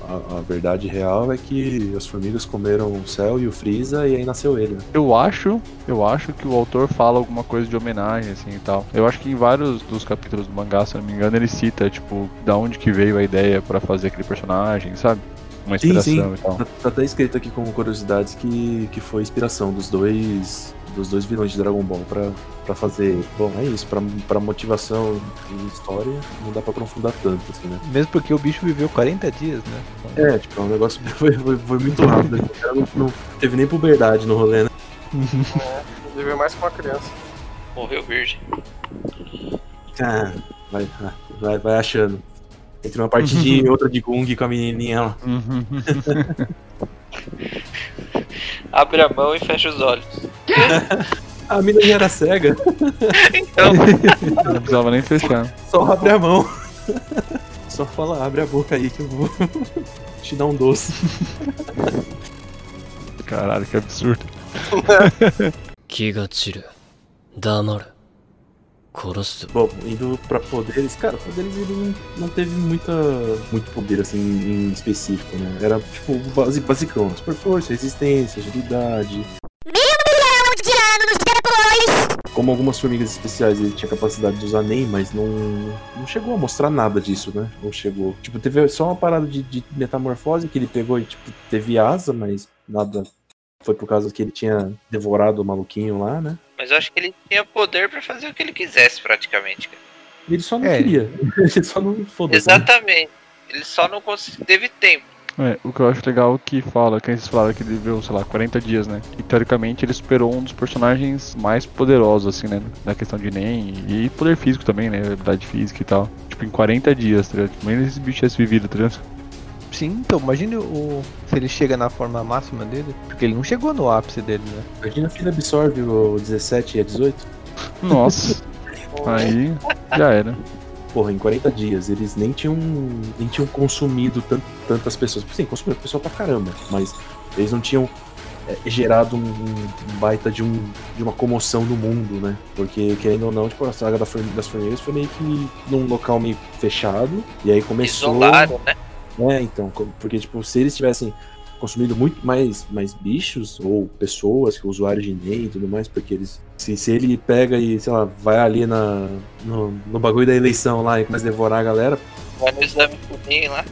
a, a, verdade real é que as formigas comeram o céu e o Freeza e aí nasceu ele. Né? Eu acho, eu acho que o autor fala alguma coisa de homenagem, assim, e tal. Eu acho que em vários dos capítulos do mangá, se não me engano, ele cita, tipo, da onde que veio a ideia para fazer aquele personagem, sabe? Uma inspiração sim, sim. e tal. Tá, tá até escrito aqui como curiosidades que, que foi inspiração dos dois dos dois vilões de Dragon Ball pra, pra fazer. Bom, é isso, pra, pra motivação e história, não dá pra aprofundar tanto, assim, né? Mesmo porque o bicho viveu 40 dias, né? É, tipo, o negócio foi, foi, foi muito rápido. O cara não, não teve nem puberdade no rolê, né? é, viveu mais que uma criança. Morreu virgem. Ah, vai, vai, vai achando. Entre uma partidinha e outra de Gung com a menininha lá. Abre a mão e fecha os olhos. a menininha era cega. então. Não precisava nem fechar. Só abre a mão. Só fala, abre a boca aí que eu vou te dar um doce. Caralho, que absurdo. 気が散る。黙る。 殺す Bom, indo pra poderes, cara, poderes ele não, não teve muita, muito poder assim em específico, né? Era tipo o basi- basicão, super força, resistência, agilidade. como algumas formigas especiais, ele tinha capacidade de usar NEM, mas não, não chegou a mostrar nada disso, né? Não chegou. Tipo, teve só uma parada de, de metamorfose que ele pegou e, tipo, teve asa, mas nada. Foi por causa que ele tinha devorado o maluquinho lá, né? Mas eu acho que ele tinha poder pra fazer o que ele quisesse, praticamente. cara. Ele só não É. queria. Ele só não foda-se. né? Exatamente. Ele só não cons- teve tempo. É, o que eu acho legal que fala, que vocês falaram que ele viveu, sei lá, 40 dias, né? E teoricamente ele superou um dos personagens mais poderosos, assim, né? Na questão de NEM e poder físico também, né? Habilidade física e tal. Tipo, em 40 dias, tá ligado? Nem esse bicho tivesse vivido, tá ligado? Sim, então, imagine o, se ele chega na forma máxima dele. Porque ele não chegou no ápice dele, né? Imagina se ele absorve o 17 e a 18. Nossa. Aí já era. Porra, em 40 dias, eles nem tinham, nem tinham consumido tan- tantas pessoas. Sim, consumiram pessoa pra caramba, mas eles não tinham é, gerado um, um baita de, um, de uma comoção no mundo, né? Porque, querendo ou não, tipo, a saga da das Formigas foi meio que num local meio fechado, e aí começou... Isolaram, né? É, então, porque, tipo, se eles tivessem consumido muito mais, mais bichos, ou pessoas, usuários de NEM e tudo mais, porque eles. Se, se ele pega e, sei lá, vai ali na, no, no bagulho da eleição lá e começa a devorar a galera. Vai no exame pudim lá.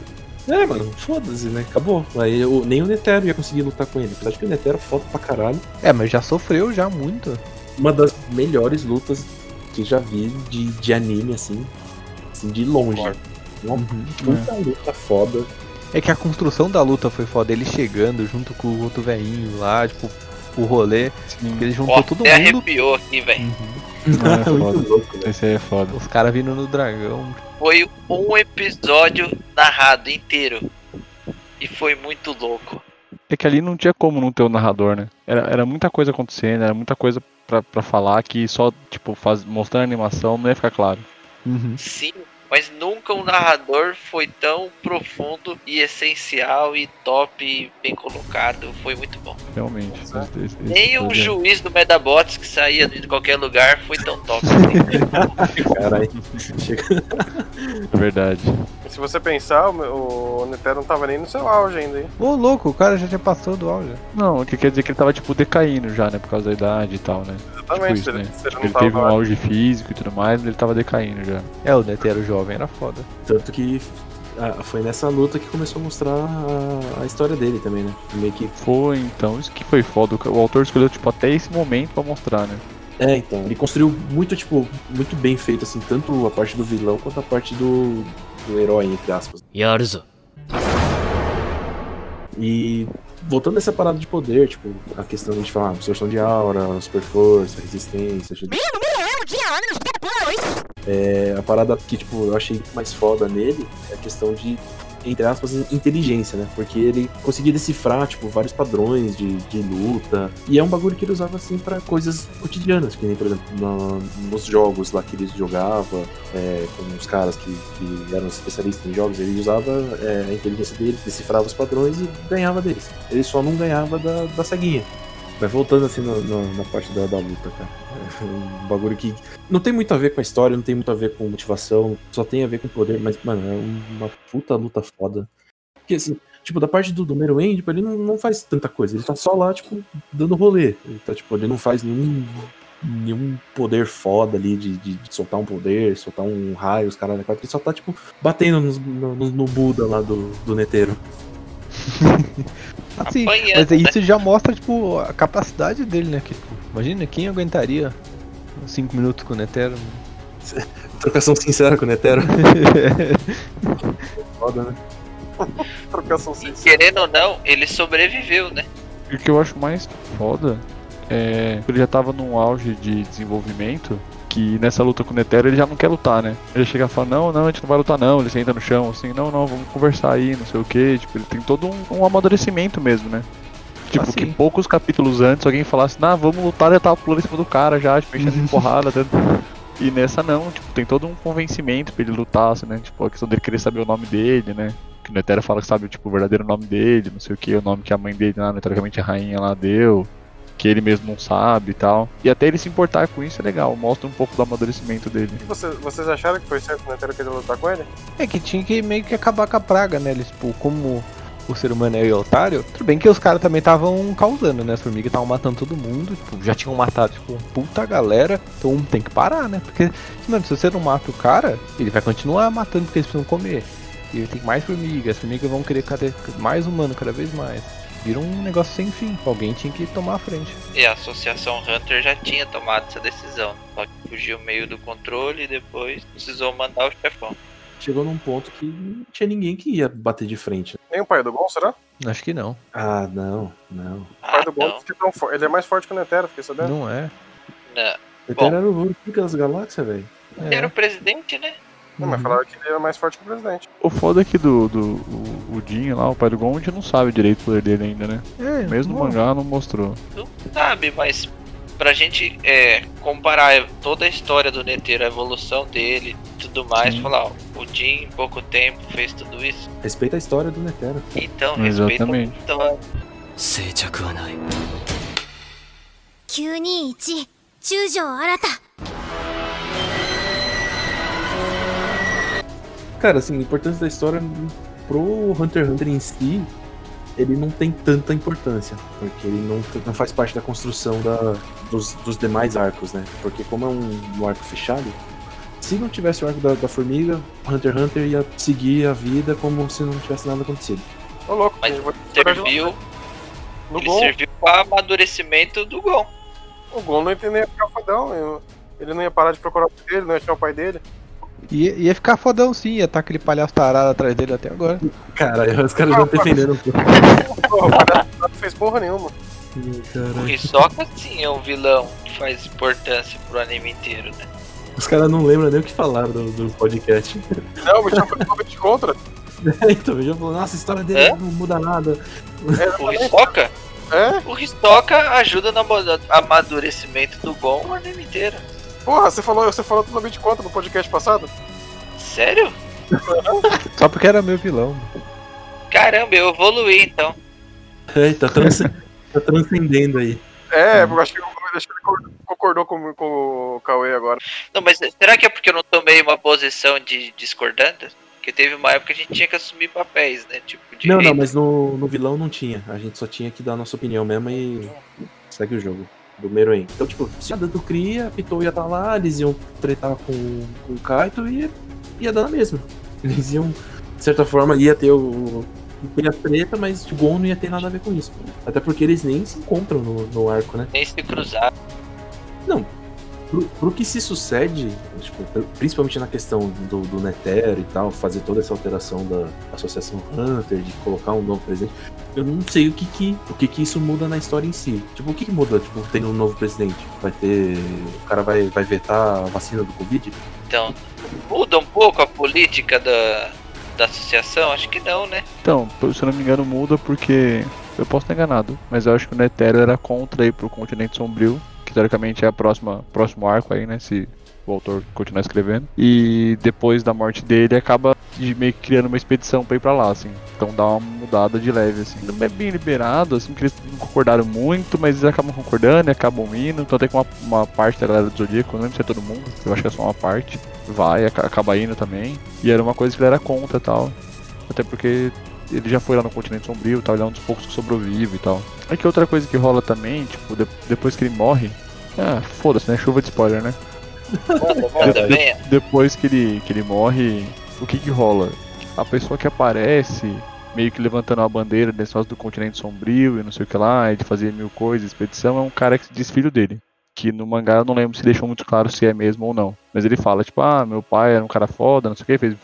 É, mano, foda-se, né? Acabou. Aí eu, nem o Netero ia conseguir lutar com ele. Apesar de que o Netero é foda pra caralho. É, mas já sofreu já muito. Uma das melhores lutas que já vi de, de anime, assim. Assim, de longe. Uma puta luta foda. É que a construção da luta foi foda. Ele chegando junto com o outro velhinho lá, tipo, o rolê. Ele juntou Ó, todo mundo. arrepiou aqui, velho. É Muito foda. Esse aí é foda. Os caras vindo no dragão. Foi um episódio narrado inteiro. E foi muito louco. É que ali não tinha como não ter o narrador, né? Era, era muita coisa acontecendo, era muita coisa pra, pra falar que só, tipo, faz, mostrando a animação não ia ficar claro. Sim, mas nunca um narrador foi tão profundo e essencial e top e bem colocado. Foi muito bom. Realmente. Esse- esse- esse Nem o desenho. juiz do Medabots que saía de qualquer lugar foi tão top. assim. Caralho. É verdade. E se você pensar, o, o Netero não tava nem no seu auge ainda, hein? Ô, louco, o cara já tinha passado do auge. Não, o que quer dizer que ele tava, tipo, decaindo já, né? Por causa da idade e tal, né? Exatamente, Tipo se ele- isso, né? se ele teve um auge físico e tudo mais, mas ele tava decaindo já. É, o Netero jovem era foda. Tanto que ah, foi nessa luta que começou a mostrar a, a história dele também, né? Meio que. Foi, então, isso que foi foda. O autor escolheu, tipo, até esse momento pra mostrar, né? É, então, ele construiu muito, tipo, muito bem feito, assim, tanto a parte do vilão quanto a parte do, do herói, entre aspas. Yaruzo. E voltando essa parada de poder, tipo, a questão de falar absorção de aura, super força, resistência, é, a parada que, tipo, eu achei mais foda nele é a questão de entre aspas, inteligência, né? Porque ele conseguia decifrar, tipo, vários padrões de, de luta. E é um bagulho que ele usava, assim, pra coisas cotidianas, que nem, por exemplo, na- nos jogos lá que ele jogava, é, com os caras que, que eram especialistas em jogos, ele usava é, a inteligência dele, decifrava os padrões e ganhava deles. Ele só não ganhava da, da ceguinha. Mas voltando assim no- na parte da, da luta, cara. Um bagulho que não tem muito a ver com a história, não tem muito a ver com motivação, só tem a ver com poder, mas, mano, é uma puta luta foda. Porque assim, tipo, da parte do, do Meruem, tipo, ele não, não faz tanta coisa, ele tá só lá, tipo, dando rolê. Ele tá, tipo, ele não faz nenhum. Nenhum poder foda ali de, de- de soltar um poder, soltar um raio, os caras ele só tá, tipo, batendo no, no Buda lá do, do neteiro. Assim, mas né? isso já mostra, tipo, a capacidade dele, né? Que, tipo, imagina, quem aguentaria 5 minutos com o Netero? Trocação sincera com o Netero. Foda, né? Trocação E querendo ou não, ele sobreviveu, né? E o que eu acho mais foda é ele já tava num auge de desenvolvimento que nessa luta com o Netero ele já não quer lutar, né? Ele chega e fala, não, não, a gente não vai lutar não, ele senta no chão assim, não, não, vamos conversar aí, não sei o que, tipo, ele tem todo um, um amadurecimento mesmo, né? Tipo, que poucos capítulos antes alguém falasse, nah, vamos lutar, ele tava pulando em cima do cara já, tipo, mexendo em porrada, dando... E nessa não, tipo, tem todo um convencimento pra ele lutar, assim, né? Tipo, a questão dele querer saber o nome dele, né? Que o Netero fala que sabe, tipo, o verdadeiro nome dele, não sei o que, o nome que a mãe dele lá, né, teoricamente a rainha lá deu. Que ele mesmo não sabe e tal. E até ele se importar com isso é legal, mostra um pouco do amadurecimento dele. E vocês, vocês acharam que foi certo o Netero querer lutar com ele? É que tinha que meio que acabar com a praga, né? Eles, tipo, como o ser humano é otário, tudo bem que os caras também estavam causando, né? As formigas estavam matando todo mundo, tipo, já tinham matado, tipo, puta galera, então tem que parar, né? Porque, mano, se você não mata o cara, ele vai continuar matando porque eles precisam comer. E tem mais formigas, as formigas vão querer cada, mais humano cada vez mais. Vira um negócio sem fim, alguém tinha que tomar a frente. E a Associação Hunter já tinha tomado essa decisão, só que fugiu meio do controle e depois precisou mandar o chefão. Chegou num ponto que não tinha ninguém que ia bater de frente. Nem o pai do Gon, será? Acho que não. Ah, não, não. O pai do Gon é tão forte. Ele é mais forte que o Netero, fiquei sabendo. Não é. Não. Até era o pica das galáxias, velho. Ele era o presidente, né? Não, mas falaram que ele era mais forte que o presidente. O foda é que do, do o, o Jin lá, o pai do Gon, a gente não sabe direito o poder dele ainda, né? É, Mesmo no não. mangá não mostrou. Não sabe, mas pra gente é, comparar toda a história do Netero, a evolução dele tudo mais, Sim. falar, ó, o Jin em pouco tempo fez tudo isso. Respeita a história do Netero. Então, respeita Exatamente. a história. 静着はない921中条新 Cara, assim, a importância da história pro Hunter x Hunter em si, ele não tem tanta importância, porque ele não, não faz parte da construção da, dos, dos demais arcos, né? Porque como é um, um arco fechado, se não tivesse o arco da, da formiga, Hunter x Hunter ia seguir a vida como se não tivesse nada acontecido. Ô, louco, Mas serviu, No ele Gon, serviu para amadurecimento do Gon. o Gon não ia nem ia ficar fodão. eu- Ele não ia parar de procurar o pai dele, não ia achar o pai dele. Ia, ia ficar fodão sim, ia estar aquele palhaço tarado atrás dele até agora. Cara, os caras já defendendo. Porra, o palhaço não fez porra nenhuma. O Hisoka sim é um vilão que faz importância pro anime inteiro, né? Os caras não lembram nem o que falaram do, do podcast. Não, o bicho foi totalmente contra. então, já falou, nossa, a história dele É? não muda nada. O Hisoka? É? O Hisoka ajuda no amadurecimento do Gon o anime inteiro. Porra, você falou, você falou totalmente contra no podcast passado? Sério? Só porque era meu vilão. Caramba, eu evoluí então. É, tá, transce- tá transcendendo aí. É, eu acho que, eu acho que ele concordou com, com o Cauê agora. Não, mas será que é porque eu não tomei uma posição de discordante? Porque teve uma época que a gente tinha que assumir papéis, né? Tipo, de Não, não, mas no, no vilão não tinha. A gente só tinha que dar a nossa opinião mesmo e segue o jogo. Do Meruem. Então, tipo, se a Dando cria, a Pitou ia estar lá, eles iam tretar com, com o Kaito e ia, dar na mesma. Eles iam, de certa forma, ia ter o. Ia treta, mas o Gon não ia ter nada a ver com isso. Até porque eles nem se encontram no, no arco, né? Nem se cruzar. Não. Pro, pro que se sucede, tipo, principalmente na questão do, do Netero e tal, fazer toda essa alteração da Associação Hunter, de colocar um novo presidente, eu não sei o que que, o que que isso muda na história em si. Tipo, o que que muda, tipo, tendo um novo presidente? Vai ter... O cara vai, vai vetar a vacina do Covid? Então, muda um pouco a política da, da associação? Acho que não, né? Então, se eu não me engano, muda porque. Eu posso estar enganado, mas eu acho que o Netero era contra ir pro continente sombrio, teoricamente é a próxima próximo arco aí, né? Se o autor continuar escrevendo. E depois da morte dele acaba de meio que criando uma expedição pra ir pra lá, assim. Então dá uma mudada de leve, assim. Não é bem liberado, assim, que eles não concordaram muito, mas eles acabam concordando e acabam indo. Então tem que uma, uma parte da galera do Zodíaco, não lembro se é todo mundo, eu acho que é só uma parte. Vai, aca- acaba indo também. E era uma coisa que ele era contra e tal. Até porque ele já foi lá no continente sombrio, tal, ele é um dos poucos que sobrevive e tal. Aí que outra coisa que rola também, tipo, de- depois que ele morre. Ah, foda-se, né? Chuva de spoiler, né? De- de- venha. depois que ele, que ele morre, o que que rola? A pessoa que aparece, meio que levantando a bandeira desse do continente sombrio e não sei o que lá, ele fazia mil coisas, expedição, é um cara que se diz filho dele. Que no mangá eu não lembro se deixou muito claro se é mesmo ou não. Mas ele fala, tipo, ah, meu pai era um cara foda, não sei o que, fez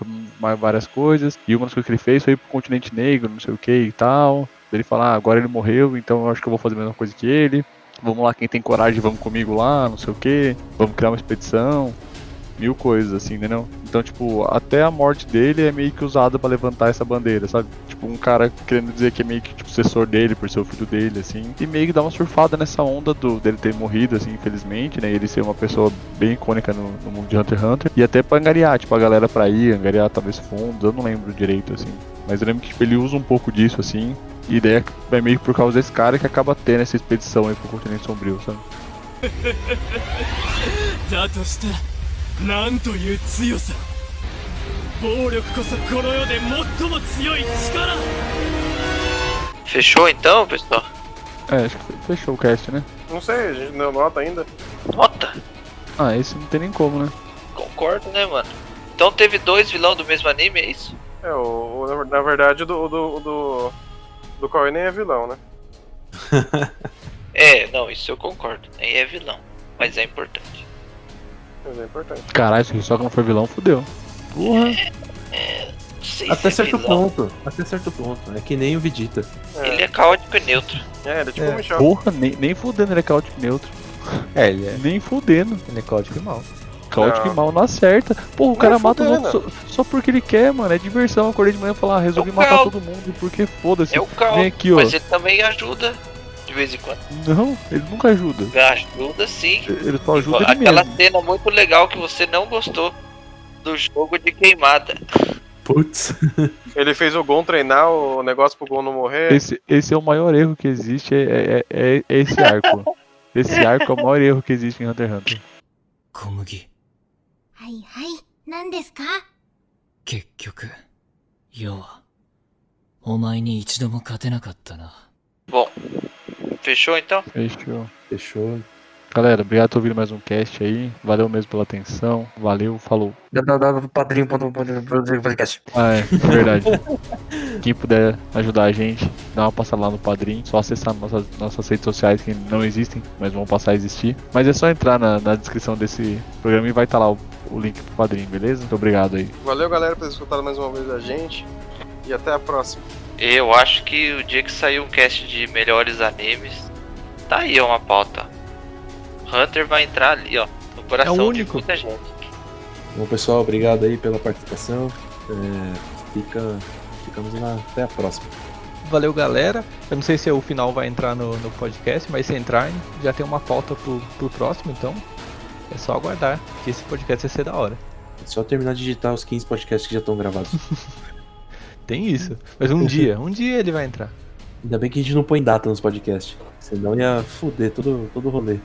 várias coisas. E uma das coisas que ele fez foi ir pro continente negro, não sei o que e tal. Ele fala, ah, agora ele morreu, então eu acho que eu vou fazer a mesma coisa que ele. Vamos lá, quem tem coragem, vamos comigo lá, não sei o que. Vamos criar uma expedição. Mil coisas, assim, entendeu? Então, tipo, até a morte dele é meio que usada pra levantar essa bandeira, sabe? Tipo, um cara querendo dizer que é meio que tipo, sucessor dele, por ser o filho dele, assim. E meio que dá uma surfada nessa onda do, dele ter morrido, assim, infelizmente, né? Ele ser uma pessoa bem icônica no, no mundo de Hunter x Hunter. E até pra angariar, tipo, a galera pra ir, angariar talvez fundos, eu não lembro direito, assim. Mas eu lembro que tipo, ele usa um pouco disso, assim. E daí é meio que por causa desse cara que acaba tendo essa expedição aí pro continente sombrio, sabe? だとしたらなんという強さ暴力こそこの世で最も強い力 Fechou então, pessoal? É, acho que fechou o cast, né? Não sei, a gente não deu nota ainda. Nota? Ah, esse não tem nem como, né? Concordo, né, mano? Então teve dois vilão do mesmo anime, é isso? É, o, o- na verdade o do, o do, o do, do Koi nem é vilão, né? É, não, isso eu concordo. Nem é vilão, mas é importante. Mas é importante. Caralho, se o Hisoka não for vilão, fudeu. Porra. Não sei Até se é certo vilão. ponto. Até certo ponto. É que nem o Vegeta. Ele é caótico e neutro. É, ele é tipo É. um Michel. Porra, nem, nem fudendo ele é caótico e neutro. É, ele é. Nem fudendo. Ele é caótico e mal. Caótico Não. e mal não acerta. Porra, o cara Não, mata os outros só, só porque ele quer, mano. É diversão. Eu acordei de manhã e falar, ah, resolvi É matar caos. todo mundo porque foda-se. É o caos. Vem aqui, ó. Mas ele também ajuda de vez em quando. Não, ele nunca ajuda. Ajuda sim. Ele só ajuda ele Aquela mesmo. cena muito legal que você não gostou do jogo de queimada. Putz. Ele fez o Gon treinar o negócio pro Gon não morrer. Esse, esse é o maior erro que existe, é, é, é, é esse arco. Esse arco é o maior erro que existe em Hunter x Hunter. 小麦はいはい何ですか結局要はお前に一度も勝てなかったな Bom, fechou então? Fechou. Fechou. Galera, obrigado por ouvir mais um cast aí. Valeu mesmo pela atenção. Valeu, falou. www.padrinho.podcast. Ah, é, verdade. Quem puder ajudar a gente, dá uma passada lá no Padrim. Só acessar nossas, nossas redes sociais que não existem, mas vão passar a existir. Mas é só entrar na, na descrição desse programa e vai estar lá o, o link pro Padrim, beleza? Muito obrigado aí. Valeu, galera, por ter escutado mais uma vez a gente. E até a próxima. Eu acho que o dia que saiu um cast de melhores animes, tá aí ó, uma pauta. Hunter vai entrar ali, ó, no coração de único. muita gente. Bom, pessoal, obrigado aí pela participação. É, fica, ficamos na, até a próxima. Valeu, galera. Eu não sei se o final vai entrar no, no podcast, mas se entrar, já tem uma pauta pro, pro próximo, então é só aguardar que esse podcast vai ser da hora. É só terminar de digitar os 15 podcasts que já estão gravados. Tem isso. Mas um dia, um dia ele vai entrar. Ainda bem que a gente não põe data nos podcasts. Senão ia foder todo, todo o rolê.